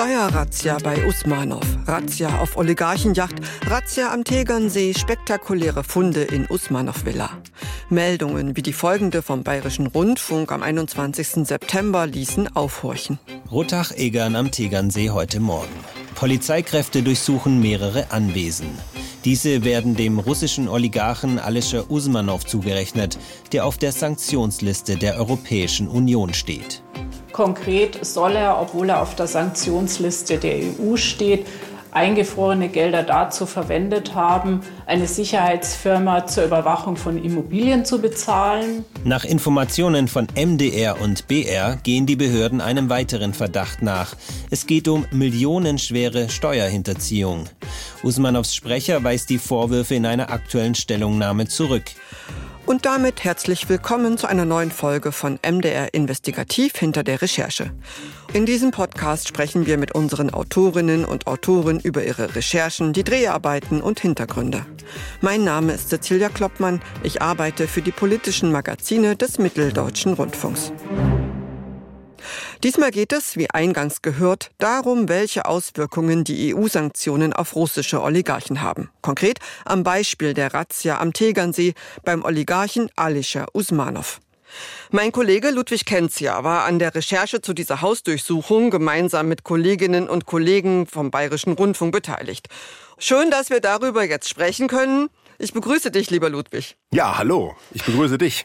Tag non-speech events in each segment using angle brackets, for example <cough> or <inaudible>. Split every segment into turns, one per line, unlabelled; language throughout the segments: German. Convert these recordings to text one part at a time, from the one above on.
Steuerrazzia bei Usmanov, Razzia auf Oligarchenjacht, Razzia am Tegernsee, spektakuläre Funde in Usmanov-Villa. Meldungen wie die folgende vom Bayerischen Rundfunk am 21. September ließen aufhorchen.
Rotach-Egern am Tegernsee heute Morgen. Polizeikräfte durchsuchen mehrere Anwesen. Diese werden dem russischen Oligarchen Alischer Usmanov zugerechnet, der auf der Sanktionsliste der Europäischen Union steht.
Konkret soll er, obwohl er auf der Sanktionsliste der EU steht, eingefrorene Gelder dazu verwendet haben, eine Sicherheitsfirma zur Überwachung von Immobilien zu bezahlen.
Nach Informationen von MDR und BR gehen die Behörden einem weiteren Verdacht nach. Es geht um millionenschwere Steuerhinterziehung. Usmanows Sprecher weist die Vorwürfe in einer aktuellen Stellungnahme zurück.
Und damit herzlich willkommen zu einer neuen Folge von MDR Investigativ hinter der Recherche. In diesem Podcast sprechen wir mit unseren Autorinnen und Autoren über ihre Recherchen, die Dreharbeiten und Hintergründe. Mein Name ist Cecilia Kloppmann. Ich arbeite für die politischen Magazine des Mitteldeutschen Rundfunks. Diesmal geht es, wie eingangs gehört, darum, welche Auswirkungen die EU-Sanktionen auf russische Oligarchen haben. Konkret am Beispiel der Razzia am Tegernsee beim Oligarchen Alischer Usmanov. Mein Kollege Ludwig Kenzia war an der Recherche zu dieser Hausdurchsuchung gemeinsam mit Kolleginnen und Kollegen vom Bayerischen Rundfunk beteiligt. Schön, dass wir darüber jetzt sprechen können. Ich begrüße dich, lieber Ludwig.
Ja, hallo. Ich begrüße dich.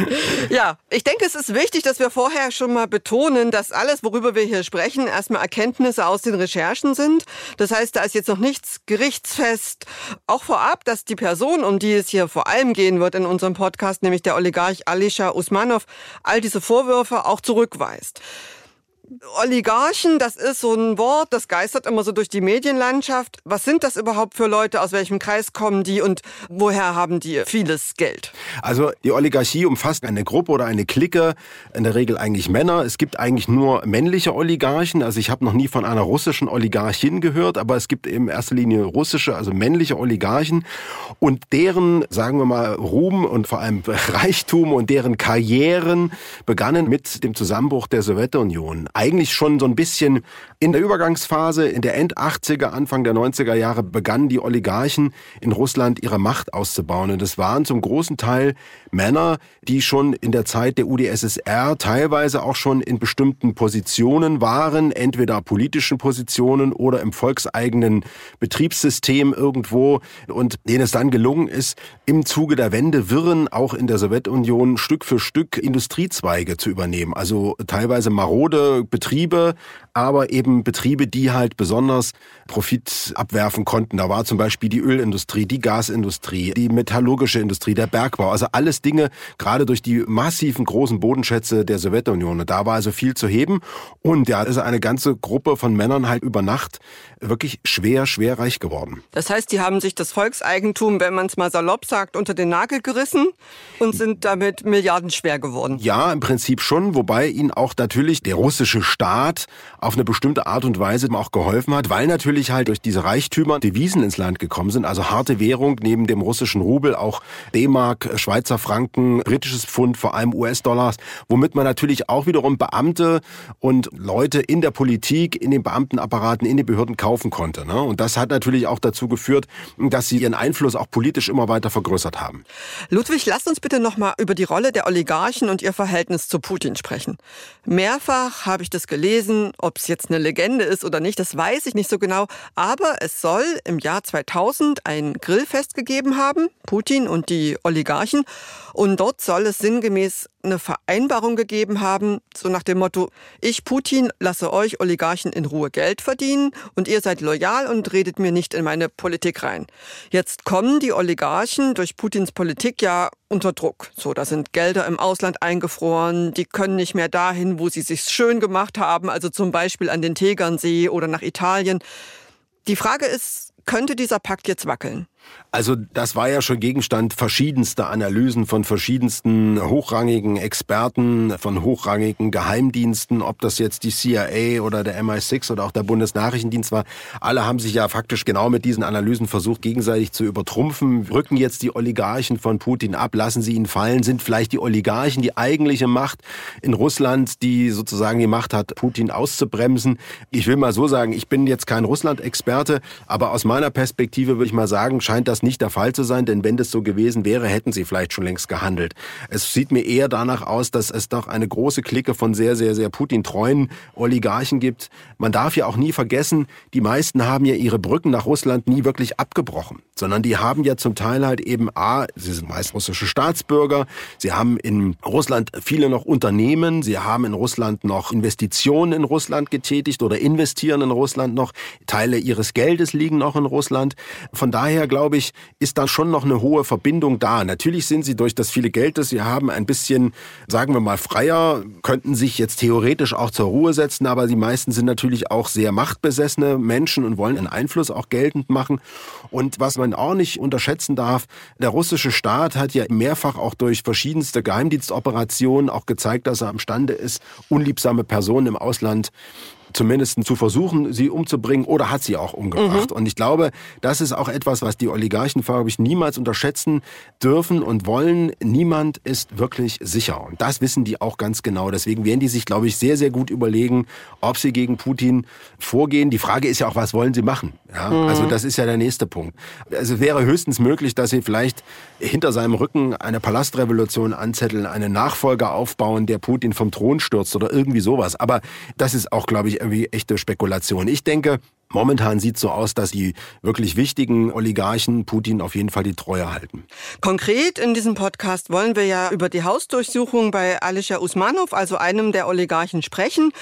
<laughs>
ja, ich denke, es ist wichtig, dass wir vorher schon mal betonen, dass alles, worüber wir hier sprechen, erstmal Erkenntnisse aus den Recherchen sind. Das heißt, da ist jetzt noch nichts gerichtsfest. Auch vorab, dass die Person, um die es hier vor allem gehen wird in unserem Podcast, nämlich der Oligarch Alisha Usmanov, all diese Vorwürfe auch zurückweist. Oligarchen, das ist so ein Wort, das geistert immer so durch die Medienlandschaft. Was sind das überhaupt für Leute? Aus welchem Kreis kommen die und woher haben die vieles Geld?
Also die Oligarchie umfasst eine Gruppe oder eine Clique, in der Regel eigentlich Männer. Es gibt eigentlich nur männliche Oligarchen. Also ich habe noch nie von einer russischen Oligarchin gehört, aber es gibt in erster Linie russische, also männliche Oligarchen und deren, sagen wir mal, Ruhm und vor allem <laughs> Reichtum und deren Karrieren begannen mit dem Zusammenbruch der Sowjetunion eigentlich schon so ein bisschen in der Übergangsphase, in der End-80er, Anfang der 90er Jahre begannen die Oligarchen in Russland ihre Macht auszubauen. Und es waren zum großen Teil Männer, die schon in der Zeit der UdSSR teilweise auch schon in bestimmten Positionen waren, entweder politischen Positionen oder im volkseigenen Betriebssystem irgendwo und denen es dann gelungen ist, im Zuge der Wendewirren auch in der Sowjetunion Stück für Stück Industriezweige zu übernehmen. Also teilweise marode Betriebe, aber eben Betriebe, die halt besonders Profit abwerfen konnten. Da war zum Beispiel die Ölindustrie, die Gasindustrie, die metallurgische Industrie, der Bergbau. Also alles Dinge, gerade durch die massiven großen Bodenschätze der Sowjetunion. Und da war also viel zu heben. Und ja, ist eine ganze Gruppe von Männern halt über Nacht wirklich schwer, schwer reich geworden.
Das heißt, die haben sich das Volkseigentum, wenn man es mal salopp sagt, unter den Nagel gerissen und sind damit milliardenschwer geworden.
Ja, im Prinzip schon, wobei ihnen auch natürlich der russische Staat auf eine bestimmte Art und Weise auch geholfen hat, weil natürlich halt durch diese Reichtümer Devisen ins Land gekommen sind, also harte Währung neben dem russischen Rubel, auch D-Mark, Schweizer Franken, britisches Pfund, vor allem US-Dollars, womit man natürlich auch wiederum Beamte und Leute in der Politik, in den Beamtenapparaten, in den Behörden kaufen konnte. Ne? Und das hat natürlich auch dazu geführt, dass sie ihren Einfluss auch politisch immer weiter vergrößert haben.
Ludwig, lasst uns bitte noch mal über die Rolle der Oligarchen und ihr Verhältnis zu Putin sprechen. Mehrfach habe ich das gelesen, ob es jetzt eine Legende ist oder nicht, das weiß ich nicht so genau. Aber es soll im Jahr 2000 ein Grillfest gegeben haben, Putin und die Oligarchen. Und dort soll es sinngemäß eine Vereinbarung gegeben haben, so nach dem Motto, ich Putin lasse euch Oligarchen in Ruhe Geld verdienen und ihr seid loyal und redet mir nicht in meine Politik rein. Jetzt kommen die Oligarchen durch Putins Politik ja unter Druck. So, da sind Gelder im Ausland eingefroren, die können nicht mehr dahin, wo sie sich schön gemacht haben, also zum Beispiel an den Tegernsee oder nach Italien. Die Frage ist, könnte dieser Pakt jetzt wackeln?
Also das war ja schon Gegenstand verschiedenster Analysen von verschiedensten hochrangigen Experten, von hochrangigen Geheimdiensten, ob das jetzt die CIA oder der MI6 oder auch der Bundesnachrichtendienst war. Alle haben sich ja faktisch genau mit diesen Analysen versucht, gegenseitig zu übertrumpfen. Rücken jetzt die Oligarchen von Putin ab, lassen sie ihn fallen, sind vielleicht die Oligarchen die eigentliche Macht in Russland, die sozusagen die Macht hat, Putin auszubremsen. Ich will mal so sagen, ich bin jetzt kein Russland-Experte, aber aus meiner Perspektive würde ich mal sagen, scheint das nicht der Fall zu sein, denn wenn das so gewesen wäre, hätten sie vielleicht schon längst gehandelt. Es sieht mir eher danach aus, dass es doch eine große Clique von sehr, sehr, sehr Putin-treuen Oligarchen gibt. Man darf ja auch nie vergessen, die meisten haben ja ihre Brücken nach Russland nie wirklich abgebrochen, sondern die haben ja zum Teil halt eben A, sie sind meist russische Staatsbürger, sie haben in Russland viele noch Unternehmen, sie haben in Russland noch Investitionen in Russland getätigt oder investieren in Russland noch, Teile ihres Geldes liegen noch in Russland. Von daher glaube ich, ist da schon noch eine hohe Verbindung da. Natürlich sind sie durch das viele Geld, das sie haben, ein bisschen, sagen wir mal, freier, könnten sich jetzt theoretisch auch zur Ruhe setzen, aber die meisten sind natürlich auch sehr machtbesessene Menschen und wollen einen Einfluss auch geltend machen. Und was man auch nicht unterschätzen darf, der russische Staat hat ja mehrfach auch durch verschiedenste Geheimdienstoperationen auch gezeigt, dass er imstande ist, unliebsame Personen im Ausland zumindest zu versuchen, sie umzubringen oder hat sie auch umgebracht. Mhm. Und ich glaube, das ist auch etwas, was die Oligarchen, glaube ich, niemals unterschätzen dürfen und wollen. Niemand ist wirklich sicher. Und das wissen die auch ganz genau. Deswegen werden die sich, glaube ich, sehr, sehr gut überlegen, ob sie gegen Putin vorgehen. Die Frage ist ja auch, was wollen sie machen? Ja, mhm. Also das ist ja der nächste Punkt. Also es wäre höchstens möglich, dass sie vielleicht hinter seinem Rücken eine Palastrevolution anzetteln, einen Nachfolger aufbauen, der Putin vom Thron stürzt oder irgendwie sowas. Aber das ist auch, glaube ich, irgendwie echte Spekulation. Ich denke, Momentan sieht es so aus, dass die wirklich wichtigen Oligarchen Putin auf jeden Fall die Treue halten.
Konkret in diesem Podcast wollen wir ja über die Hausdurchsuchung bei Alisha Usmanov, also einem der Oligarchen, sprechen.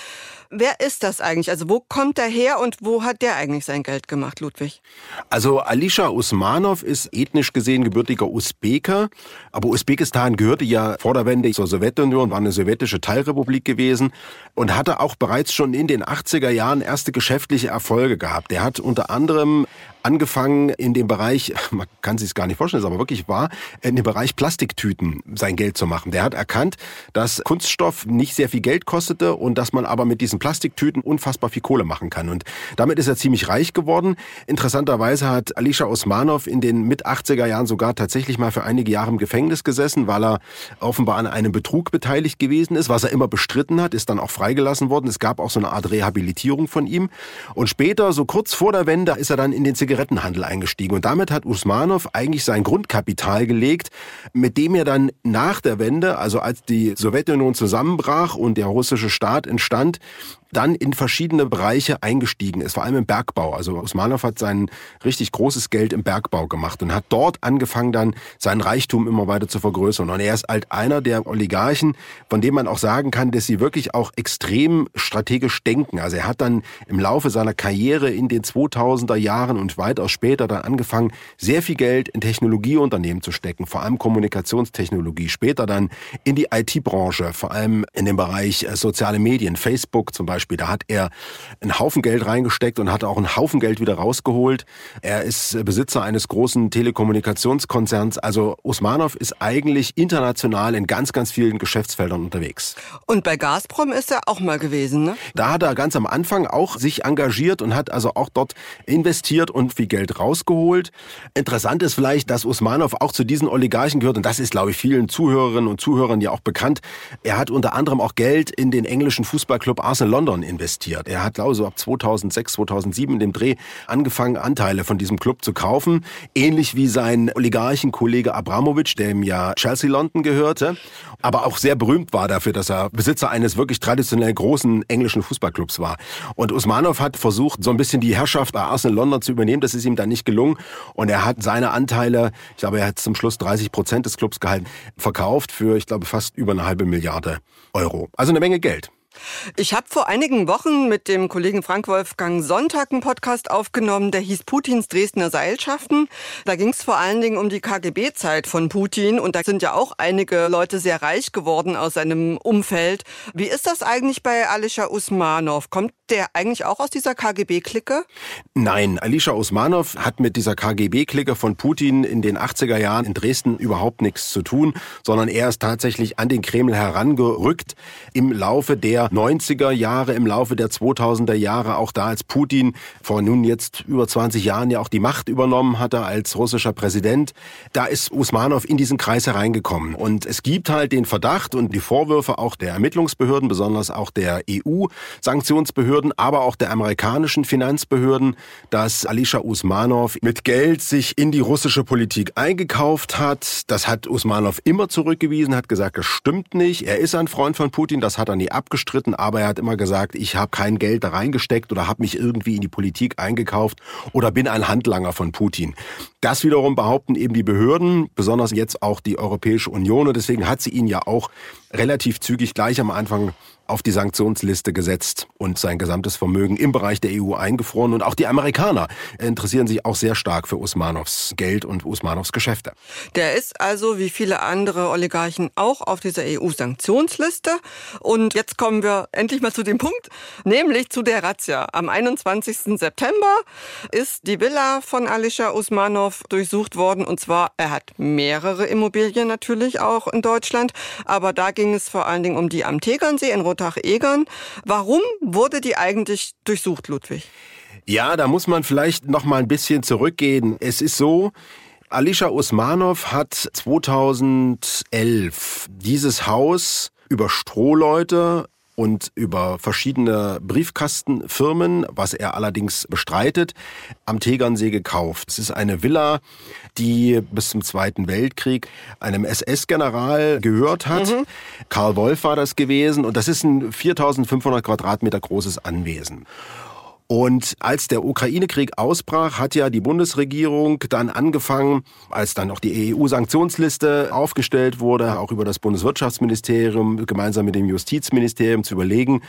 Wer ist das eigentlich? Also wo kommt er her und wo hat der eigentlich sein Geld gemacht, Ludwig?
Also Alisha Usmanov ist ethnisch gesehen gebürtiger Usbeker, aber Usbekistan gehörte ja vor der Wende zur Sowjetunion, war eine sowjetische Teilrepublik gewesen und hatte auch bereits schon in den 80er Jahren erste geschäftliche Erfolge gehabt. Er hat unter anderem angefangen in dem Bereich, <laughs> man kann sich es gar nicht vorstellen, ist aber wirklich wahr, in dem Bereich Plastiktüten sein Geld zu machen. Der hat erkannt, dass Kunststoff nicht sehr viel Geld kostete und dass man aber mit diesen Plastiktüten unfassbar viel Kohle machen kann. Und damit ist er ziemlich reich geworden. Interessanterweise hat Alisha Osmanov in den mit 80er Jahren sogar tatsächlich mal für einige Jahre im Gefängnis gesessen, weil er offenbar an einem Betrug beteiligt gewesen ist, was er immer bestritten hat, ist dann auch freigelassen worden. Es gab auch so eine Art Rehabilitierung von ihm. Und später, so kurz vor der Wende, ist er dann in den Zigarettenhandel eingestiegen. Und damit hat Usmanov eigentlich sein Grundkapital gelegt, mit dem er dann nach der Wende, also als die Sowjetunion zusammenbrach und der russische Staat entstand, dann in verschiedene Bereiche eingestiegen ist, vor allem im Bergbau. Also Usmanov hat sein richtig großes Geld im Bergbau gemacht und hat dort angefangen dann seinen Reichtum immer weiter zu vergrößern. Und er ist halt einer der Oligarchen, von dem man auch sagen kann, dass sie wirklich auch extrem strategisch denken. Also er hat dann im Laufe seiner Karriere in den 2000er Jahren und weitaus später dann angefangen, sehr viel Geld in Technologieunternehmen zu stecken, vor allem Kommunikationstechnologie, später dann in die IT-Branche, vor allem in dem Bereich äh, soziale Medien, Facebook zum Beispiel Beispiel. Da hat er einen Haufen Geld reingesteckt und hat auch einen Haufen Geld wieder rausgeholt. Er ist Besitzer eines großen Telekommunikationskonzerns. Also Usmanov ist eigentlich international in ganz, ganz vielen Geschäftsfeldern unterwegs.
Und bei Gazprom ist er auch mal gewesen, ne?
Da hat er ganz am Anfang auch sich engagiert und hat also auch dort investiert und viel Geld rausgeholt. Interessant ist vielleicht, dass Usmanov auch zu diesen Oligarchen gehört und das ist, glaube ich, vielen Zuhörerinnen und Zuhörern ja auch bekannt. Er hat unter anderem auch Geld in den englischen Fußballclub Arsenal London London investiert. Er hat, glaube ich, so ab 2006, 2007 in dem Dreh angefangen, Anteile von diesem Club zu kaufen. Ähnlich wie sein Oligarchenkollege Abramovic, dem ja Chelsea London gehörte. Aber auch sehr berühmt war dafür, dass er Besitzer eines wirklich traditionell großen englischen Fußballclubs war. Und Usmanov hat versucht, so ein bisschen die Herrschaft bei Arsenal London zu übernehmen. Das ist ihm dann nicht gelungen. Und er hat seine Anteile, ich glaube, er hat zum Schluss 30 Prozent des Clubs gehalten, verkauft für, ich glaube, fast über eine halbe Milliarde Euro. Also eine Menge Geld.
Ich habe vor einigen Wochen mit dem Kollegen Frank Wolfgang Sonntag einen Podcast aufgenommen, der hieß Putins Dresdner Seilschaften. Da ging es vor allen Dingen um die KGB-Zeit von Putin und da sind ja auch einige Leute sehr reich geworden aus seinem Umfeld. Wie ist das eigentlich bei Alisha Usmanov? Kommt der eigentlich auch aus dieser KGB-Clique?
Nein, Alisha Usmanov hat mit dieser KGB-Clique von Putin in den 80er Jahren in Dresden überhaupt nichts zu tun, sondern er ist tatsächlich an den Kreml herangerückt im Laufe der 90er Jahre, im Laufe der 2000er Jahre, auch da als Putin vor nun jetzt über 20 Jahren ja auch die Macht übernommen hatte als russischer Präsident. Da ist Usmanov in diesen Kreis hereingekommen. Und es gibt halt den Verdacht und die Vorwürfe auch der Ermittlungsbehörden, besonders auch der EU-Sanktionsbehörden, aber auch der amerikanischen Finanzbehörden, dass Alisha Usmanov mit Geld sich in die russische Politik eingekauft hat. Das hat Usmanov immer zurückgewiesen, hat gesagt, das stimmt nicht. Er ist ein Freund von Putin, das hat er nie abgestritten, aber er hat immer gesagt, ich habe kein Geld da reingesteckt oder habe mich irgendwie in die Politik eingekauft oder bin ein Handlanger von Putin. Das wiederum behaupten eben die Behörden, besonders jetzt auch die Europäische Union und deswegen hat sie ihn ja auch relativ zügig gleich am Anfang auf die Sanktionsliste gesetzt und sein gesamtes Vermögen im Bereich der EU eingefroren. Und auch die Amerikaner interessieren sich auch sehr stark für Usmanovs Geld und Usmanovs Geschäfte.
Der ist also wie viele andere Oligarchen auch auf dieser EU-Sanktionsliste. Und jetzt kommen wir endlich mal zu dem Punkt, nämlich zu der Razzia. Am 21. September ist die Villa von Alisha Usmanov durchsucht worden. Und zwar, er hat mehrere Immobilien natürlich auch in Deutschland. Aber da ging es vor allen Dingen um die am Tegernsee in Rotach-Egern. Warum wurde die eigentlich durchsucht, Ludwig?
Ja, da muss man vielleicht noch mal ein bisschen zurückgehen. Es ist so, Alisha Usmanov hat 2011 dieses Haus über Strohleute und über verschiedene Briefkastenfirmen, was er allerdings bestreitet, am Tegernsee gekauft. Es ist eine Villa, die bis zum Zweiten Weltkrieg einem SS-General gehört hat. Mhm. Karl Wolf war das gewesen und das ist ein 4500 Quadratmeter großes Anwesen. Und als der Ukraine-Krieg ausbrach, hat ja die Bundesregierung dann angefangen, als dann auch die EU-Sanktionsliste aufgestellt wurde, auch über das Bundeswirtschaftsministerium gemeinsam mit dem Justizministerium zu überlegen,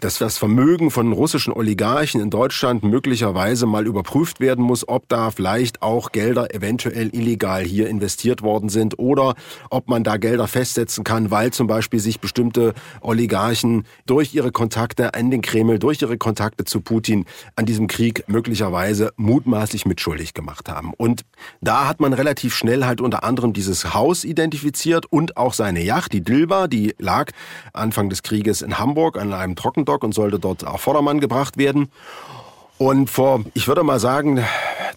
dass das Vermögen von russischen Oligarchen in Deutschland möglicherweise mal überprüft werden muss, ob da vielleicht auch Gelder eventuell illegal hier investiert worden sind oder ob man da Gelder festsetzen kann, weil zum Beispiel sich bestimmte Oligarchen durch ihre Kontakte an den Kreml, durch ihre Kontakte zu Putin an diesem Krieg möglicherweise mutmaßlich mitschuldig gemacht haben. Und da hat man relativ schnell halt unter anderem dieses Haus identifiziert und auch seine Yacht, die Dilba, die lag Anfang des Krieges in Hamburg an einem Trocken Dock und sollte dort auf Vordermann gebracht werden. Und vor, ich würde mal sagen,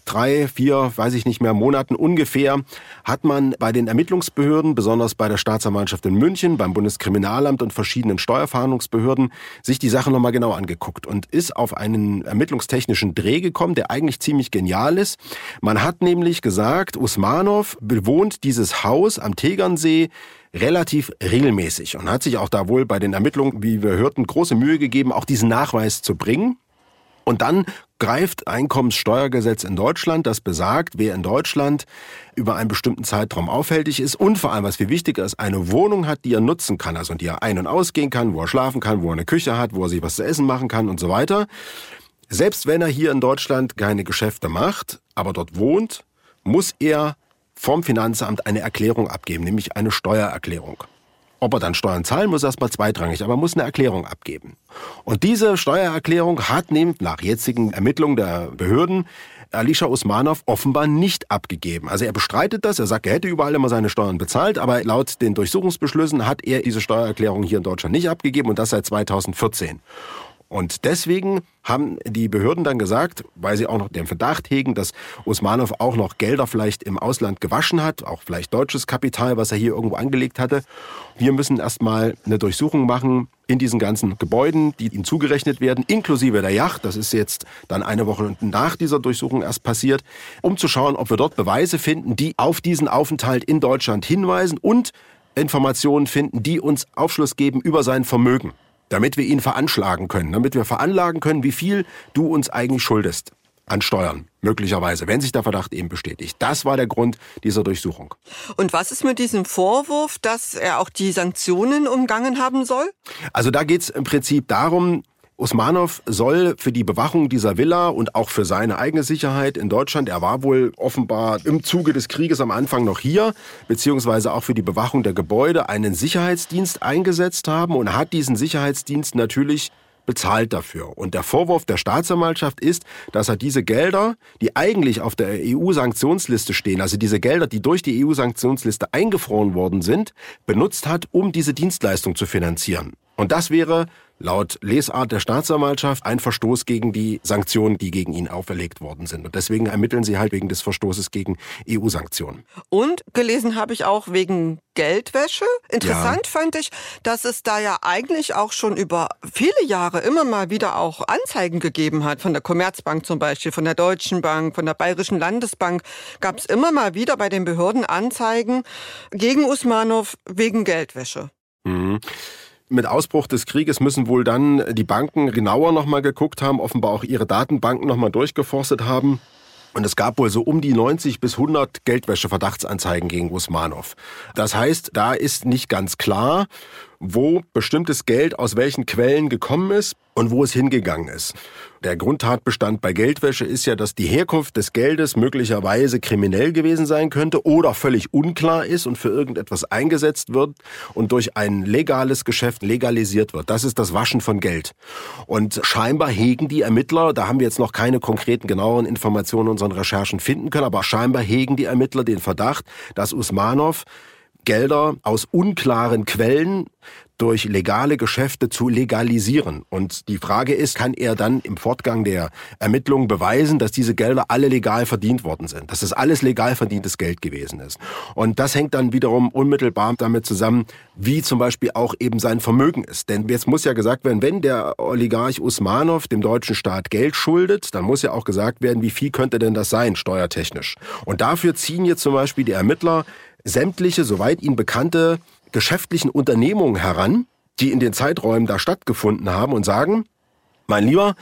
drei, vier, weiß ich nicht mehr, Monaten ungefähr, hat man bei den Ermittlungsbehörden, besonders bei der Staatsanwaltschaft in München, beim Bundeskriminalamt und verschiedenen Steuerfahndungsbehörden, sich die Sache nochmal genau angeguckt und ist auf einen ermittlungstechnischen Dreh gekommen, der eigentlich ziemlich genial ist. Man hat nämlich gesagt, Usmanov bewohnt dieses Haus am Tegernsee relativ regelmäßig und hat sich auch da wohl bei den Ermittlungen, wie wir hörten, große Mühe gegeben, auch diesen Nachweis zu bringen. Und dann greift Einkommenssteuergesetz in Deutschland, das besagt, wer in Deutschland über einen bestimmten Zeitraum auffällig ist und vor allem, was viel wichtiger ist, eine Wohnung hat, die er nutzen kann, also die er ein- und ausgehen kann, wo er schlafen kann, wo er eine Küche hat, wo er sich was zu essen machen kann und so weiter. Selbst wenn er hier in Deutschland keine Geschäfte macht, aber dort wohnt, muss er vom Finanzamt eine Erklärung abgeben, nämlich eine Steuererklärung. Ob er dann Steuern zahlen muss, erstmal zweitrangig, aber er muss eine Erklärung abgeben. Und diese Steuererklärung hat nämlich nach jetzigen Ermittlungen der Behörden Alisha Usmanov offenbar nicht abgegeben. Also er bestreitet das, er sagt, er hätte überall immer seine Steuern bezahlt, aber laut den Durchsuchungsbeschlüssen hat er diese Steuererklärung hier in Deutschland nicht abgegeben und das seit 2014. Und deswegen haben die Behörden dann gesagt, weil sie auch noch den Verdacht hegen, dass Usmanov auch noch Gelder vielleicht im Ausland gewaschen hat, auch vielleicht deutsches Kapital, was er hier irgendwo angelegt hatte. Wir müssen erstmal eine Durchsuchung machen in diesen ganzen Gebäuden, die ihm zugerechnet werden, inklusive der Yacht. Das ist jetzt dann eine Woche nach dieser Durchsuchung erst passiert, um zu schauen, ob wir dort Beweise finden, die auf diesen Aufenthalt in Deutschland hinweisen und Informationen finden, die uns Aufschluss geben über sein Vermögen damit wir ihn veranschlagen können, damit wir veranlagen können, wie viel du uns eigentlich schuldest an Steuern, möglicherweise, wenn sich der Verdacht eben bestätigt. Das war der Grund dieser Durchsuchung.
Und was ist mit diesem Vorwurf, dass er auch die Sanktionen umgangen haben soll?
Also da geht es im Prinzip darum, Usmanov soll für die Bewachung dieser Villa und auch für seine eigene Sicherheit in Deutschland, er war wohl offenbar im Zuge des Krieges am Anfang noch hier, beziehungsweise auch für die Bewachung der Gebäude einen Sicherheitsdienst eingesetzt haben und hat diesen Sicherheitsdienst natürlich bezahlt dafür. Und der Vorwurf der Staatsanwaltschaft ist, dass er diese Gelder, die eigentlich auf der EU-Sanktionsliste stehen, also diese Gelder, die durch die EU-Sanktionsliste eingefroren worden sind, benutzt hat, um diese Dienstleistung zu finanzieren. Und das wäre laut Lesart der Staatsanwaltschaft ein Verstoß gegen die Sanktionen, die gegen ihn auferlegt worden sind. Und deswegen ermitteln sie halt wegen des Verstoßes gegen EU-Sanktionen.
Und gelesen habe ich auch wegen Geldwäsche. Interessant ja. fand ich, dass es da ja eigentlich auch schon über viele Jahre immer mal wieder auch Anzeigen gegeben hat. Von der Commerzbank zum Beispiel, von der Deutschen Bank, von der Bayerischen Landesbank gab es immer mal wieder bei den Behörden Anzeigen gegen Usmanov wegen Geldwäsche.
Mhm. Mit Ausbruch des Krieges müssen wohl dann die Banken genauer nochmal geguckt haben, offenbar auch ihre Datenbanken nochmal durchgeforstet haben. Und es gab wohl so um die 90 bis 100 Geldwäsche-Verdachtsanzeigen gegen Usmanov. Das heißt, da ist nicht ganz klar, wo bestimmtes Geld aus welchen Quellen gekommen ist und wo es hingegangen ist. Der Grundtatbestand bei Geldwäsche ist ja, dass die Herkunft des Geldes möglicherweise kriminell gewesen sein könnte oder völlig unklar ist und für irgendetwas eingesetzt wird und durch ein legales Geschäft legalisiert wird. Das ist das Waschen von Geld. Und scheinbar hegen die Ermittler, da haben wir jetzt noch keine konkreten, genaueren Informationen in unseren Recherchen finden können, aber scheinbar hegen die Ermittler den Verdacht, dass Usmanov Gelder aus unklaren Quellen durch legale Geschäfte zu legalisieren. Und die Frage ist, kann er dann im Fortgang der Ermittlungen beweisen, dass diese Gelder alle legal verdient worden sind, dass das alles legal verdientes Geld gewesen ist. Und das hängt dann wiederum unmittelbar damit zusammen, wie zum Beispiel auch eben sein Vermögen ist. Denn jetzt muss ja gesagt werden, wenn der Oligarch Usmanov dem deutschen Staat Geld schuldet, dann muss ja auch gesagt werden, wie viel könnte denn das sein, steuertechnisch. Und dafür ziehen jetzt zum Beispiel die Ermittler sämtliche, soweit ihnen bekannte, geschäftlichen Unternehmungen heran, die in den Zeiträumen da stattgefunden haben und sagen, mein Lieber,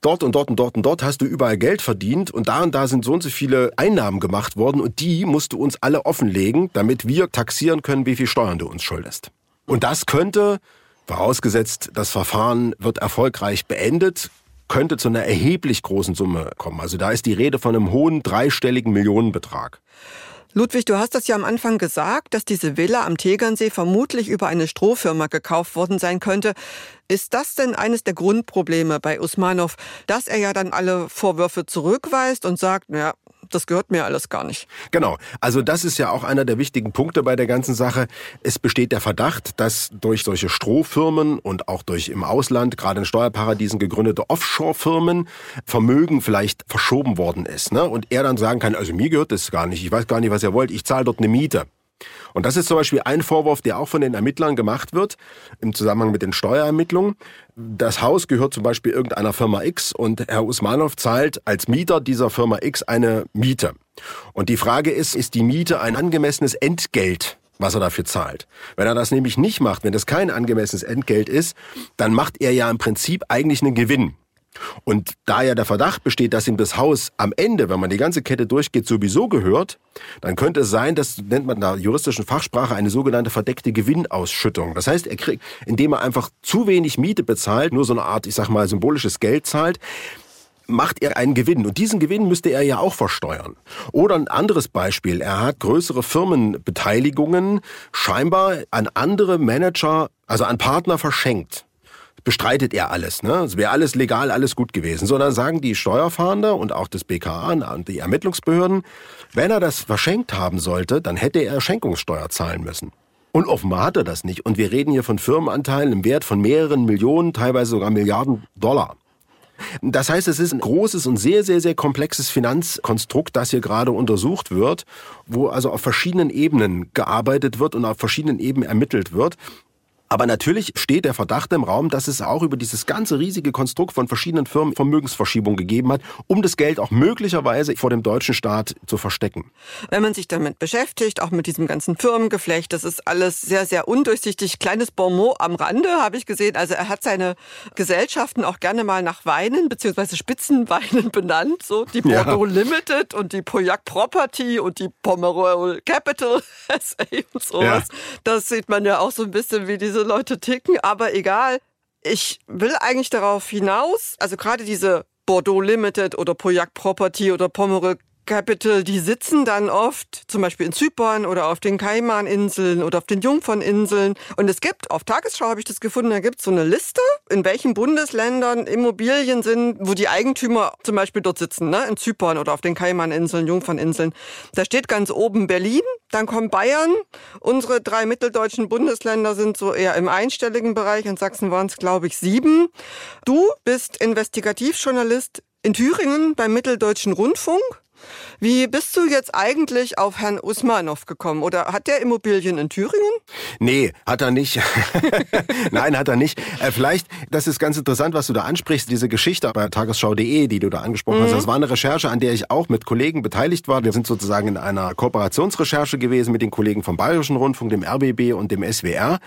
dort und dort und dort und dort hast du überall Geld verdient und da und da sind so und so viele Einnahmen gemacht worden und die musst du uns alle offenlegen, damit wir taxieren können, wie viel Steuern du uns schuldest. Und das könnte, vorausgesetzt, das Verfahren wird erfolgreich beendet, könnte zu einer erheblich großen Summe kommen. Also da ist die Rede von einem hohen dreistelligen Millionenbetrag.
Ludwig, du hast das ja am Anfang gesagt, dass diese Villa am Tegernsee vermutlich über eine Strohfirma gekauft worden sein könnte. Ist das denn eines der Grundprobleme bei Usmanov, dass er ja dann alle Vorwürfe zurückweist und sagt, naja, das gehört mir alles gar nicht.
Genau. Also das ist ja auch einer der wichtigen Punkte bei der ganzen Sache. Es besteht der Verdacht, dass durch solche Strohfirmen und auch durch im Ausland, gerade in Steuerparadiesen gegründete Offshore-Firmen, Vermögen vielleicht verschoben worden ist. Ne? Und er dann sagen kann, also mir gehört das gar nicht, ich weiß gar nicht, was ihr wollt, ich zahle dort eine Miete. Und das ist zum Beispiel ein Vorwurf, der auch von den Ermittlern gemacht wird im Zusammenhang mit den Steuerermittlungen. Das Haus gehört zum Beispiel irgendeiner Firma X und Herr Usmanov zahlt als Mieter dieser Firma X eine Miete. Und die Frage ist, ist die Miete ein angemessenes Entgelt? was er dafür zahlt. Wenn er das nämlich nicht macht, wenn das kein angemessenes Entgelt ist, dann macht er ja im Prinzip eigentlich einen Gewinn. Und da ja der Verdacht besteht, dass ihm das Haus am Ende, wenn man die ganze Kette durchgeht, sowieso gehört, dann könnte es sein, das nennt man in der juristischen Fachsprache eine sogenannte verdeckte Gewinnausschüttung. Das heißt, er kriegt, indem er einfach zu wenig Miete bezahlt, nur so eine Art, ich sag mal, symbolisches Geld zahlt, macht er einen Gewinn. Und diesen Gewinn müsste er ja auch versteuern. Oder ein anderes Beispiel. Er hat größere Firmenbeteiligungen scheinbar an andere Manager, also an Partner verschenkt bestreitet er alles. Ne? Es wäre alles legal, alles gut gewesen. Sondern sagen die Steuerfahnder und auch das BKA und die Ermittlungsbehörden, wenn er das verschenkt haben sollte, dann hätte er Schenkungssteuer zahlen müssen. Und offenbar hat er das nicht. Und wir reden hier von Firmenanteilen im Wert von mehreren Millionen, teilweise sogar Milliarden Dollar. Das heißt, es ist ein großes und sehr, sehr, sehr komplexes Finanzkonstrukt, das hier gerade untersucht wird, wo also auf verschiedenen Ebenen gearbeitet wird und auf verschiedenen Ebenen ermittelt wird. Aber natürlich steht der Verdacht im Raum, dass es auch über dieses ganze riesige Konstrukt von verschiedenen Firmen Vermögensverschiebung gegeben hat, um das Geld auch möglicherweise vor dem deutschen Staat zu verstecken.
Wenn man sich damit beschäftigt, auch mit diesem ganzen Firmengeflecht, das ist alles sehr, sehr undurchsichtig. Kleines Bonmot am Rande habe ich gesehen. Also er hat seine Gesellschaften auch gerne mal nach Weinen bzw. Spitzenweinen <laughs> benannt. So die Bordeaux ja. Limited und die Pauillac Property und die Pomerol Capital <laughs> SA und sowas. Ja. Das sieht man ja auch so ein bisschen wie diese Leute ticken, aber egal. Ich will eigentlich darauf hinaus, also gerade diese Bordeaux Limited oder Pauillac Property oder Pomereux Capital, die sitzen dann oft zum Beispiel in Zypern oder auf den Kaimaninseln oder auf den Jungferninseln. Und es gibt, auf Tagesschau habe ich das gefunden, da gibt es so eine Liste, in welchen Bundesländern Immobilien sind, wo die Eigentümer zum Beispiel dort sitzen, ne? in Zypern oder auf den Kaimaninseln, Jungferninseln. Da steht ganz oben Berlin, dann kommt Bayern. Unsere drei mitteldeutschen Bundesländer sind so eher im einstelligen Bereich. In Sachsen waren es, glaube ich, sieben. Du bist Investigativjournalist in Thüringen beim Mitteldeutschen Rundfunk. Wie bist du jetzt eigentlich auf Herrn Usmanov gekommen? Oder hat der Immobilien in Thüringen?
Nee, hat er nicht. <laughs> Nein, hat er nicht. Äh, vielleicht, das ist ganz interessant, was du da ansprichst, diese Geschichte bei tagesschau.de, die du da angesprochen mhm. hast. Das war eine Recherche, an der ich auch mit Kollegen beteiligt war. Wir sind sozusagen in einer Kooperationsrecherche gewesen mit den Kollegen vom Bayerischen Rundfunk, dem RBB und dem SWR.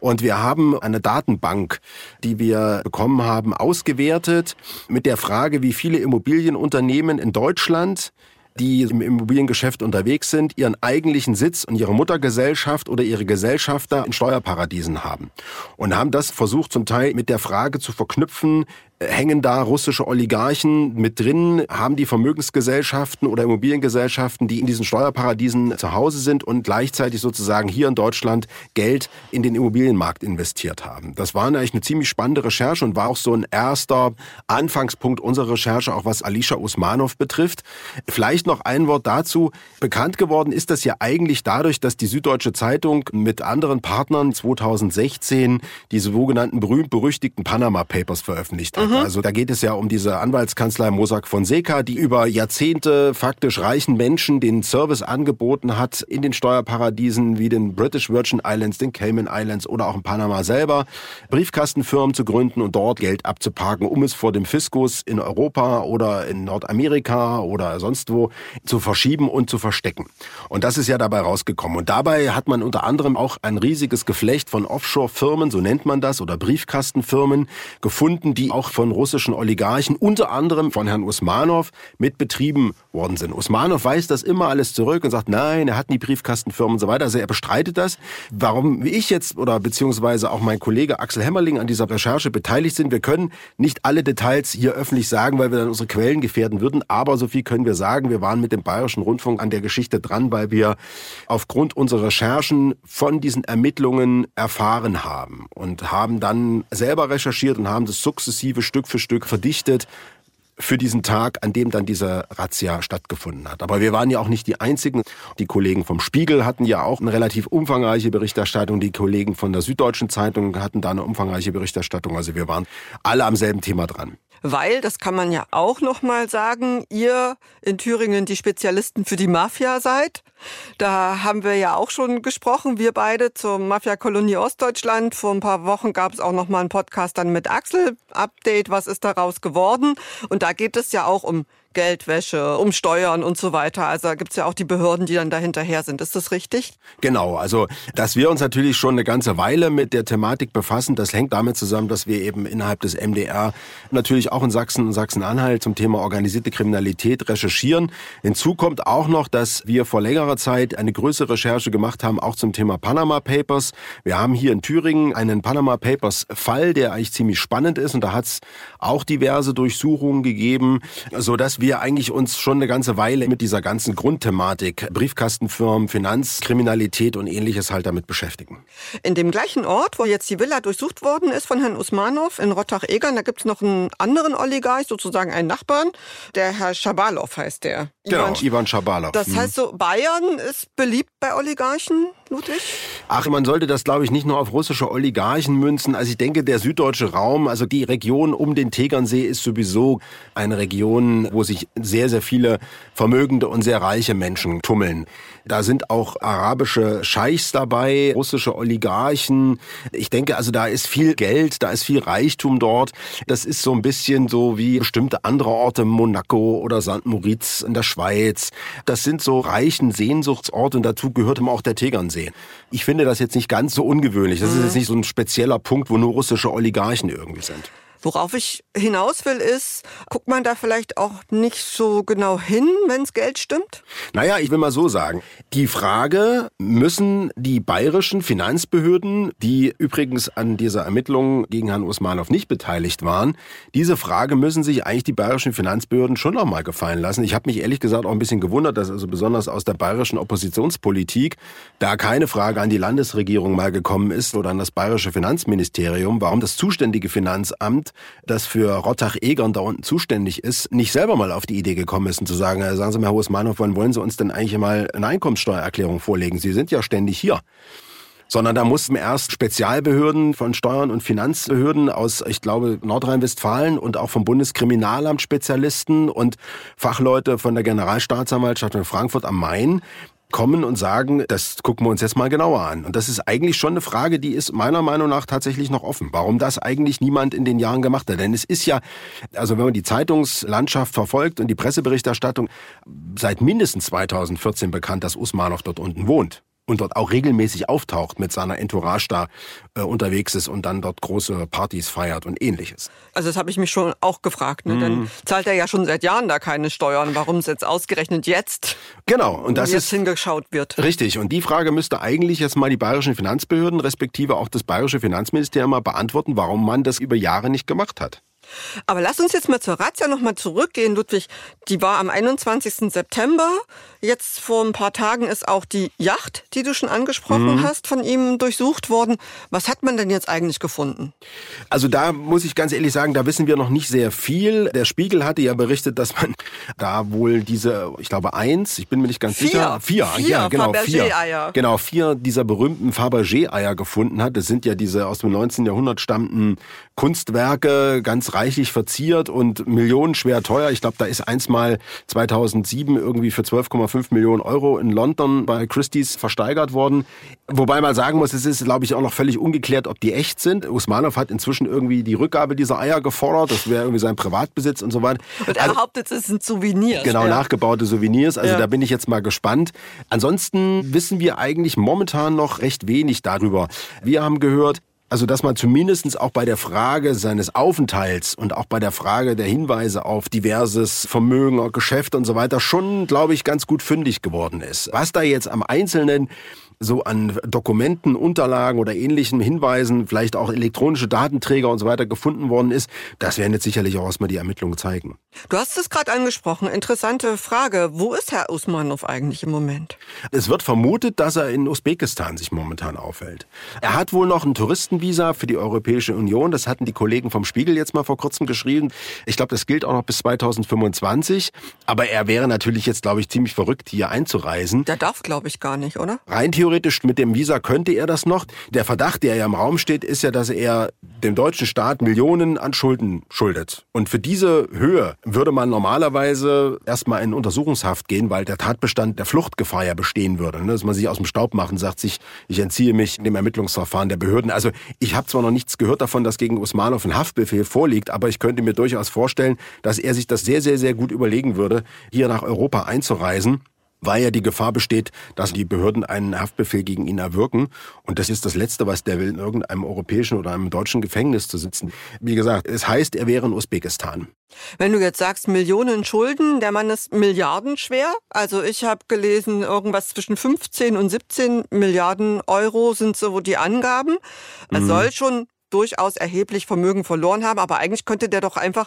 Und wir haben eine Datenbank, die wir bekommen haben, ausgewertet mit der Frage, wie viele Immobilienunternehmen in Deutschland die im Immobiliengeschäft unterwegs sind, ihren eigentlichen Sitz und ihre Muttergesellschaft oder ihre Gesellschafter in Steuerparadiesen haben. Und haben das versucht zum Teil mit der Frage zu verknüpfen, hängen da russische Oligarchen mit drin, haben die Vermögensgesellschaften oder Immobiliengesellschaften, die in diesen Steuerparadiesen zu Hause sind und gleichzeitig sozusagen hier in Deutschland Geld in den Immobilienmarkt investiert haben. Das war eigentlich eine ziemlich spannende Recherche und war auch so ein erster Anfangspunkt unserer Recherche, auch was Alisha Usmanov betrifft. Vielleicht noch ein Wort dazu. Bekannt geworden ist das ja eigentlich dadurch, dass die Süddeutsche Zeitung mit anderen Partnern 2016 diese sogenannten berühmt-berüchtigten Panama Papers veröffentlicht hat. Mhm. Also da geht es ja um diese Anwaltskanzlei Mossack Fonseca, die über Jahrzehnte faktisch reichen Menschen den Service angeboten hat in den Steuerparadiesen wie den British Virgin Islands, den Cayman Islands oder auch in Panama selber, Briefkastenfirmen zu gründen und dort Geld abzuparken, um es vor dem Fiskus in Europa oder in Nordamerika oder sonst wo zu verschieben und zu verstecken. Und das ist ja dabei rausgekommen. Und dabei hat man unter anderem auch ein riesiges Geflecht von Offshore-Firmen, so nennt man das, oder Briefkastenfirmen gefunden, die auch von russischen Oligarchen, unter anderem von Herrn Usmanov, mit betrieben worden sind. Usmanov weist das immer alles zurück und sagt, nein, er hat nie Briefkastenfirmen und so weiter. Also er bestreitet das. Warum ich jetzt oder beziehungsweise auch mein Kollege Axel Hämmerling an dieser Recherche beteiligt sind, wir können nicht alle Details hier öffentlich sagen, weil wir dann unsere Quellen gefährden würden. Aber so viel können wir sagen. Wir waren mit dem Bayerischen Rundfunk an der Geschichte dran, weil wir aufgrund unserer Recherchen von diesen Ermittlungen erfahren haben und haben dann selber recherchiert und haben das sukzessive Stück für Stück verdichtet für diesen Tag, an dem dann diese Razzia stattgefunden hat. Aber wir waren ja auch nicht die Einzigen. Die Kollegen vom Spiegel hatten ja auch eine relativ umfangreiche Berichterstattung. Die Kollegen von der Süddeutschen Zeitung hatten da eine umfangreiche Berichterstattung. Also wir waren alle am selben Thema dran
weil, das kann man ja auch noch mal sagen, ihr in Thüringen die Spezialisten für die Mafia seid. Da haben wir ja auch schon gesprochen, wir beide zur Mafia-Kolonie Ostdeutschland. Vor ein paar Wochen gab es auch noch mal einen Podcast dann mit Axel. Update, was ist daraus geworden? Und da geht es ja auch um Geldwäsche, um Steuern und so weiter. Also gibt es ja auch die Behörden, die dann dahinterher sind. Ist das richtig?
Genau, also dass wir uns natürlich schon eine ganze Weile mit der Thematik befassen, das hängt damit zusammen, dass wir eben innerhalb des MDR natürlich auch in Sachsen und Sachsen-Anhalt zum Thema organisierte Kriminalität recherchieren. Hinzu kommt auch noch, dass wir vor längerer Zeit eine größere Recherche gemacht haben, auch zum Thema Panama Papers. Wir haben hier in Thüringen einen Panama Papers Fall, der eigentlich ziemlich spannend ist und da hat es auch diverse Durchsuchungen gegeben, so dass wir wir eigentlich uns schon eine ganze Weile mit dieser ganzen Grundthematik Briefkastenfirmen, Finanzkriminalität und ähnliches halt damit beschäftigen.
In dem gleichen Ort, wo jetzt die Villa durchsucht worden ist von Herrn Usmanov in Rottach-Egern, da gibt es noch einen anderen Oligarch, sozusagen einen Nachbarn, der Herr Schabalow heißt der.
Genau, Ivan, Ivan Schabalow.
Das mhm. heißt so, Bayern ist beliebt bei Oligarchen, Ludwig?
Ach, man sollte das, glaube ich, nicht nur auf russische Oligarchen münzen. Also ich denke, der süddeutsche Raum, also die Region um den Tegernsee ist sowieso eine Region, wo sich sehr, sehr viele vermögende und sehr reiche Menschen tummeln. Da sind auch arabische Scheichs dabei, russische Oligarchen. Ich denke, also da ist viel Geld, da ist viel Reichtum dort. Das ist so ein bisschen so wie bestimmte andere Orte, Monaco oder St. Moritz in der Schweiz. Das sind so reichen Sehnsuchtsorte und dazu gehört immer auch der Tegernsee. Ich finde das jetzt nicht ganz so ungewöhnlich. Das ist mhm. jetzt nicht so ein spezieller Punkt, wo nur russische Oligarchen irgendwie sind.
Worauf ich hinaus will, ist, guckt man da vielleicht auch nicht so genau hin, wenns Geld stimmt?
Naja, ich will mal so sagen. Die Frage, müssen die bayerischen Finanzbehörden, die übrigens an dieser Ermittlung gegen Herrn Usmanov nicht beteiligt waren, diese Frage müssen sich eigentlich die bayerischen Finanzbehörden schon noch mal gefallen lassen. Ich habe mich ehrlich gesagt auch ein bisschen gewundert, dass also besonders aus der bayerischen Oppositionspolitik da keine Frage an die Landesregierung mal gekommen ist oder an das bayerische Finanzministerium, warum das zuständige Finanzamt das für Rottach-Egern da unten zuständig ist, nicht selber mal auf die Idee gekommen ist und zu sagen, äh, sagen Sie mal, Herr Husmanov, wann wollen Sie uns denn eigentlich mal eine Einkommenssteuererklärung vorlegen? Sie sind ja ständig hier sondern da mussten erst Spezialbehörden von Steuern und Finanzbehörden aus, ich glaube, Nordrhein-Westfalen und auch vom Bundeskriminalamt Spezialisten und Fachleute von der Generalstaatsanwaltschaft in Frankfurt am Main kommen und sagen, das gucken wir uns jetzt mal genauer an. Und das ist eigentlich schon eine Frage, die ist meiner Meinung nach tatsächlich noch offen. Warum das eigentlich niemand in den Jahren gemacht hat? Denn es ist ja, also wenn man die Zeitungslandschaft verfolgt und die Presseberichterstattung, seit mindestens 2014 bekannt, dass Usmanov dort unten wohnt und dort auch regelmäßig auftaucht mit seiner Entourage da äh, unterwegs ist und dann dort große Partys feiert und ähnliches.
Also das habe ich mich schon auch gefragt. Ne? Mm. Dann mhm. zahlt er ja schon seit Jahren da keine Steuern. Warum es jetzt ausgerechnet jetzt?
Genau. Und das
jetzt
ist
hingeschaut wird.
Richtig. Und die Frage müsste eigentlich jetzt mal die bayerischen Finanzbehörden respektive auch das bayerische Finanzministerium mal beantworten, warum man das über Jahre nicht gemacht hat.
Aber lass uns jetzt mal zur Razzia noch mal zurückgehen, Ludwig. Die war am 21. September. Jetzt vor ein paar Tagen ist auch die Yacht, die du schon angesprochen mhm. hast, von ihm durchsucht worden. Was hat man denn jetzt eigentlich gefunden?
Also da muss ich ganz ehrlich sagen, da wissen wir noch nicht sehr viel. Der Spiegel hatte ja berichtet, dass man <laughs> da wohl diese, ich glaube eins, ich bin mir nicht ganz
vier.
sicher,
vier,
vier ja genau vier, Eier. genau vier dieser berühmten Fabergé Eier gefunden hat. Das sind ja diese aus dem 19. Jahrhundert stammenden Kunstwerke, ganz reichlich verziert und millionenschwer teuer. Ich glaube, da ist eins mal 2007 irgendwie für 12,5 Millionen Euro in London bei Christie's versteigert worden. Wobei man sagen muss, es ist, glaube ich, auch noch völlig ungeklärt, ob die echt sind. Usmanov hat inzwischen irgendwie die Rückgabe dieser Eier gefordert. Das wäre irgendwie sein Privatbesitz und so weiter.
Und er also, behauptet, es sind Souvenirs.
Genau, ja. nachgebaute Souvenirs. Also ja. da bin ich jetzt mal gespannt. Ansonsten wissen wir eigentlich momentan noch recht wenig darüber. Wir haben gehört, also, dass man zumindestens auch bei der Frage seines Aufenthalts und auch bei der Frage der Hinweise auf diverses Vermögen, Geschäft und so weiter schon, glaube ich, ganz gut fündig geworden ist. Was da jetzt am Einzelnen so an Dokumenten, Unterlagen oder ähnlichen Hinweisen, vielleicht auch elektronische Datenträger und so weiter gefunden worden ist, das werden jetzt sicherlich auch erstmal die Ermittlungen zeigen.
Du hast es gerade angesprochen. Interessante Frage. Wo ist Herr Usmanov eigentlich im Moment?
Es wird vermutet, dass er in Usbekistan sich momentan aufhält. Er hat wohl noch ein Touristenvisa für die Europäische Union. Das hatten die Kollegen vom Spiegel jetzt mal vor kurzem geschrieben. Ich glaube, das gilt auch noch bis 2025. Aber er wäre natürlich jetzt, glaube ich, ziemlich verrückt, hier einzureisen.
Der darf, glaube ich, gar nicht, oder?
Rein theoretisch mit dem Visa könnte er das noch. Der Verdacht, der ja im Raum steht, ist ja, dass er dem deutschen Staat Millionen an Schulden schuldet. Und für diese Höhe würde man normalerweise erstmal in Untersuchungshaft gehen, weil der Tatbestand der Fluchtgefahr ja bestehen würde. Ne? Dass man sich aus dem Staub macht und sagt sich, ich entziehe mich dem Ermittlungsverfahren der Behörden. Also ich habe zwar noch nichts gehört davon, dass gegen Usmanov ein Haftbefehl vorliegt, aber ich könnte mir durchaus vorstellen, dass er sich das sehr, sehr, sehr gut überlegen würde, hier nach Europa einzureisen weil ja die Gefahr besteht, dass die Behörden einen Haftbefehl gegen ihn erwirken. Und das ist das Letzte, was der will, in irgendeinem europäischen oder einem deutschen Gefängnis zu sitzen. Wie gesagt, es heißt, er wäre in Usbekistan.
Wenn du jetzt sagst, Millionen Schulden, der Mann ist milliardenschwer. Also ich habe gelesen, irgendwas zwischen 15 und 17 Milliarden Euro sind so die Angaben. Er mhm. soll schon durchaus erheblich Vermögen verloren haben, aber eigentlich könnte der doch einfach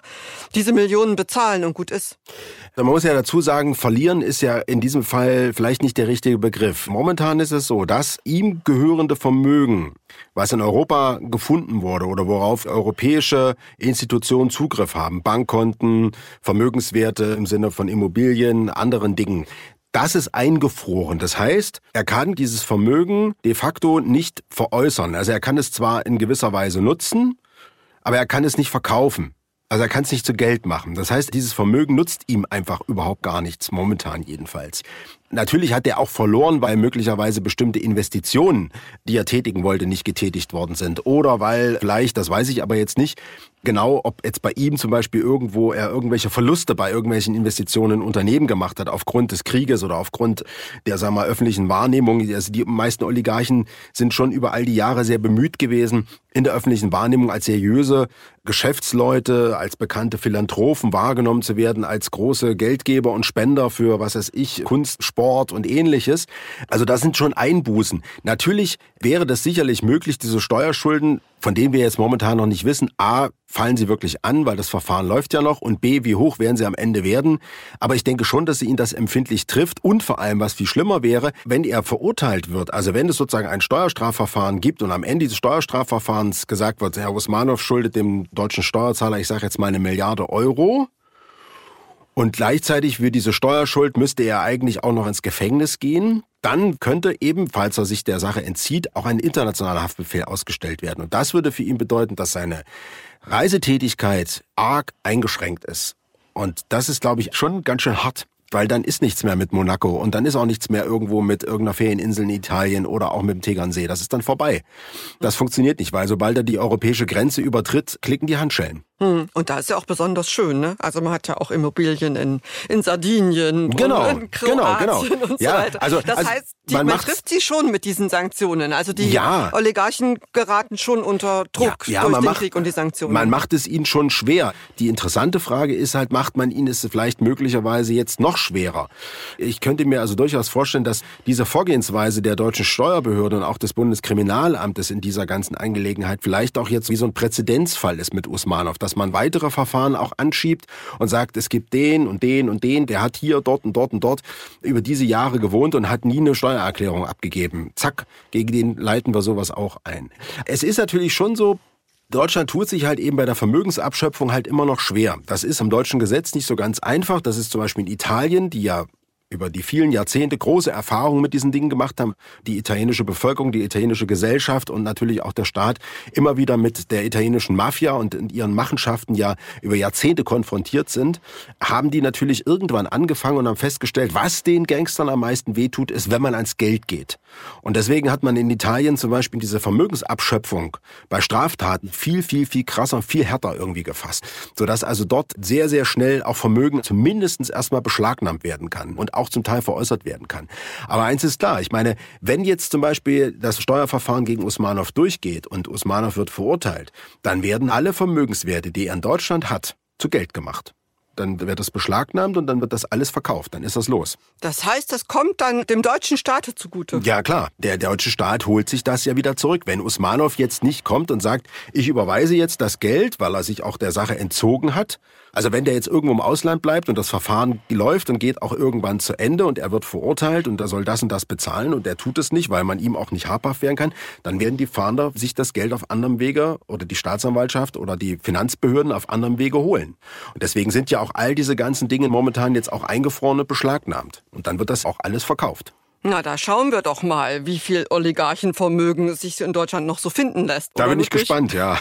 diese Millionen bezahlen und gut ist.
Man muss ja dazu sagen, verlieren ist ja in diesem Fall vielleicht nicht der richtige Begriff. Momentan ist es so, dass ihm gehörende Vermögen, was in Europa gefunden wurde oder worauf europäische Institutionen Zugriff haben, Bankkonten, Vermögenswerte im Sinne von Immobilien, anderen Dingen, das ist eingefroren. Das heißt, er kann dieses Vermögen de facto nicht veräußern. Also er kann es zwar in gewisser Weise nutzen, aber er kann es nicht verkaufen. Also er kann es nicht zu Geld machen. Das heißt, dieses Vermögen nutzt ihm einfach überhaupt gar nichts, momentan jedenfalls. Natürlich hat er auch verloren, weil möglicherweise bestimmte Investitionen, die er tätigen wollte, nicht getätigt worden sind. Oder weil vielleicht, das weiß ich aber jetzt nicht, genau, ob jetzt bei ihm zum Beispiel irgendwo er irgendwelche Verluste bei irgendwelchen Investitionen in Unternehmen gemacht hat, aufgrund des Krieges oder aufgrund der, sagen wir mal, öffentlichen Wahrnehmung. Also die meisten Oligarchen sind schon über all die Jahre sehr bemüht gewesen, in der öffentlichen Wahrnehmung als seriöse Geschäftsleute, als bekannte Philanthropen wahrgenommen zu werden, als große Geldgeber und Spender für, was weiß ich, Kunst, Sport und ähnliches. Also das sind schon Einbußen. Natürlich wäre das sicherlich möglich, diese Steuerschulden, von denen wir jetzt momentan noch nicht wissen, a, fallen sie wirklich an, weil das Verfahren läuft ja noch, und b, wie hoch werden sie am Ende werden. Aber ich denke schon, dass sie ihn das empfindlich trifft und vor allem, was viel schlimmer wäre, wenn er verurteilt wird. Also wenn es sozusagen ein Steuerstrafverfahren gibt und am Ende dieses Steuerstrafverfahrens gesagt wird, Herr Usmanov schuldet dem deutschen Steuerzahler, ich sage jetzt mal eine Milliarde Euro, und gleichzeitig für diese Steuerschuld müsste er eigentlich auch noch ins Gefängnis gehen. Dann könnte eben, falls er sich der Sache entzieht, auch ein internationaler Haftbefehl ausgestellt werden. Und das würde für ihn bedeuten, dass seine Reisetätigkeit arg eingeschränkt ist. Und das ist, glaube ich, schon ganz schön hart weil dann ist nichts mehr mit Monaco und dann ist auch nichts mehr irgendwo mit irgendeiner Ferieninsel in Italien oder auch mit dem Tegernsee. Das ist dann vorbei. Das funktioniert nicht, weil sobald er die europäische Grenze übertritt, klicken die Handschellen.
Hm. Und da ist ja auch besonders schön, ne? Also man hat ja auch Immobilien in, in Sardinien
genau,
in Kroatien
genau, genau.
und so
ja,
weiter.
Also,
das
also
heißt, die,
man,
man trifft sie schon mit diesen Sanktionen. Also die
Ja.
Oligarchen geraten schon unter Druck
Ja, ja,
durch
man
den
macht-
Krieg und die Sanktionen.
Man macht es ihnen schon schwer. Die interessante Frage ist halt, macht man ihnen es vielleicht möglicherweise jetzt noch schwerer? Ich könnte mir also durchaus vorstellen, dass diese Vorgehensweise der deutschen Steuerbehörde und auch des Bundeskriminalamtes in dieser ganzen Angelegenheit vielleicht auch jetzt wie so ein Präzedenzfall ist mit Usmanov, dass man weitere Verfahren auch anschiebt und sagt, es gibt den und den und den, der hat hier, dort und dort und dort über diese Jahre gewohnt und hat nie eine Steuererklärung abgegeben. Zack, gegen den leiten wir sowas auch ein. Es ist natürlich schon so, Deutschland tut sich halt eben bei der Vermögensabschöpfung halt immer noch schwer. Das ist im deutschen Gesetz nicht so ganz einfach. Das ist zum Beispiel in Italien, die ja über die vielen Jahrzehnte große Erfahrungen mit diesen Dingen gemacht haben. Die italienische Bevölkerung, die italienische Gesellschaft und natürlich auch der Staat immer wieder mit der italienischen Mafia und ihren Machenschaften ja über Jahrzehnte konfrontiert sind, haben die natürlich irgendwann angefangen und haben festgestellt, was den Gangstern am meisten wehtut, ist, wenn man ans Geld geht. Und deswegen hat man in Italien zum Beispiel diese Vermögensabschöpfung bei Straftaten viel, viel, viel krasser viel härter irgendwie gefasst. Sodass also dort sehr, sehr schnell auch Vermögen zumindest erstmal beschlagnahmt werden kann und auch zum Teil veräußert werden kann. Aber eins ist klar, ich meine, wenn jetzt zum Beispiel das Steuerverfahren gegen Usmanov durchgeht und Usmanov wird verurteilt, dann werden alle Vermögenswerte, die er in Deutschland hat, zu Geld gemacht. Dann wird das beschlagnahmt und dann wird das alles verkauft. Dann ist das los.
das heißt, das kommt dann dem deutschen Staat zugute.
Ja klar, der deutsche Staat holt sich das ja wieder zurück. Wenn Usmanov jetzt nicht kommt und sagt, ich überweise jetzt das Geld, weil er sich auch der Sache entzogen hat, also wenn der jetzt irgendwo im Ausland bleibt und das Verfahren läuft und geht auch irgendwann zu Ende und er wird verurteilt und er soll das und das bezahlen und er tut es nicht, weil man ihm auch nicht habhaft werden kann, dann werden die Fahnder sich das Geld auf anderem Wege oder die Staatsanwaltschaft oder die Finanzbehörden auf anderem Wege holen. Und deswegen sind ja auch all diese ganzen Dinge momentan jetzt auch eingefroren und beschlagnahmt. Und dann wird das auch alles verkauft.
Na, da schauen wir doch mal, wie viel Oligarchenvermögen sich in Deutschland noch so finden lässt.
Da bin ich
Ludwig?
gespannt, ja.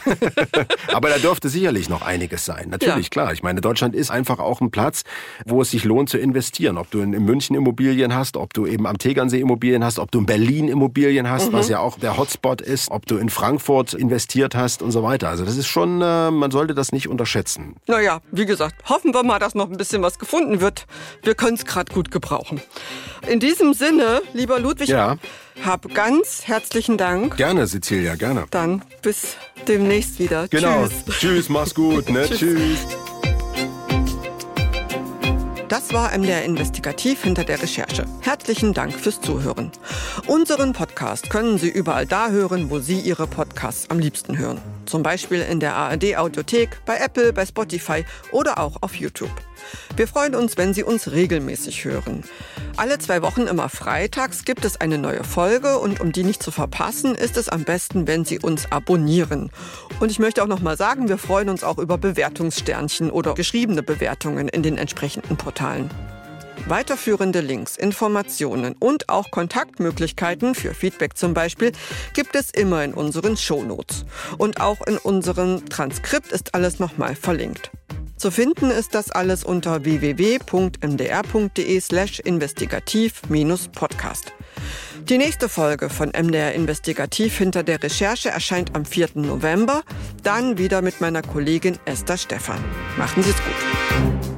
<laughs> Aber da dürfte sicherlich noch einiges sein. Natürlich,
Ja.
klar. Ich meine, Deutschland ist einfach auch ein Platz, wo es sich lohnt zu investieren. Ob du in, in München Immobilien hast, ob du eben am Tegernsee Immobilien hast, ob du in Berlin Immobilien hast,
Mhm.
was ja auch der Hotspot ist, ob du in Frankfurt investiert hast und so weiter. Also das ist schon, äh, man sollte das nicht unterschätzen.
Naja, wie gesagt, hoffen wir mal, dass noch ein bisschen was gefunden wird. Wir können es gerade gut gebrauchen. In diesem Sinne, lieber Ludwig,
Ja.
hab ganz herzlichen Dank.
Gerne, Cecilia, gerne.
Dann bis demnächst wieder.
Genau.
Tschüss.
Tschüss, mach's gut, ne?
Tschüss.
Tschüss.
Das war MDR Investigativ hinter der Recherche. Herzlichen Dank fürs Zuhören. Unseren Podcast können Sie überall da hören, wo Sie Ihre Podcasts am liebsten hören. Zum Beispiel in der ARD Audiothek, bei Apple, bei Spotify oder auch auf YouTube. Wir freuen uns, wenn Sie uns regelmäßig hören. Alle zwei Wochen immer freitags gibt es eine neue Folge und um die nicht zu verpassen, ist es am besten, wenn Sie uns abonnieren. Und ich möchte auch noch mal sagen, wir freuen uns auch über Bewertungssternchen oder geschriebene Bewertungen in den entsprechenden Portalen. Weiterführende Links, Informationen und auch Kontaktmöglichkeiten für Feedback zum Beispiel gibt es immer in unseren Shownotes. Und auch in unserem Transkript ist alles nochmal verlinkt. Zu finden ist das alles unter www.mdr.de slash investigativ-podcast. Die nächste Folge von MDR Investigativ hinter der Recherche erscheint am 4. November, dann wieder mit meiner Kollegin Esther Stephan. Machen Sie es gut.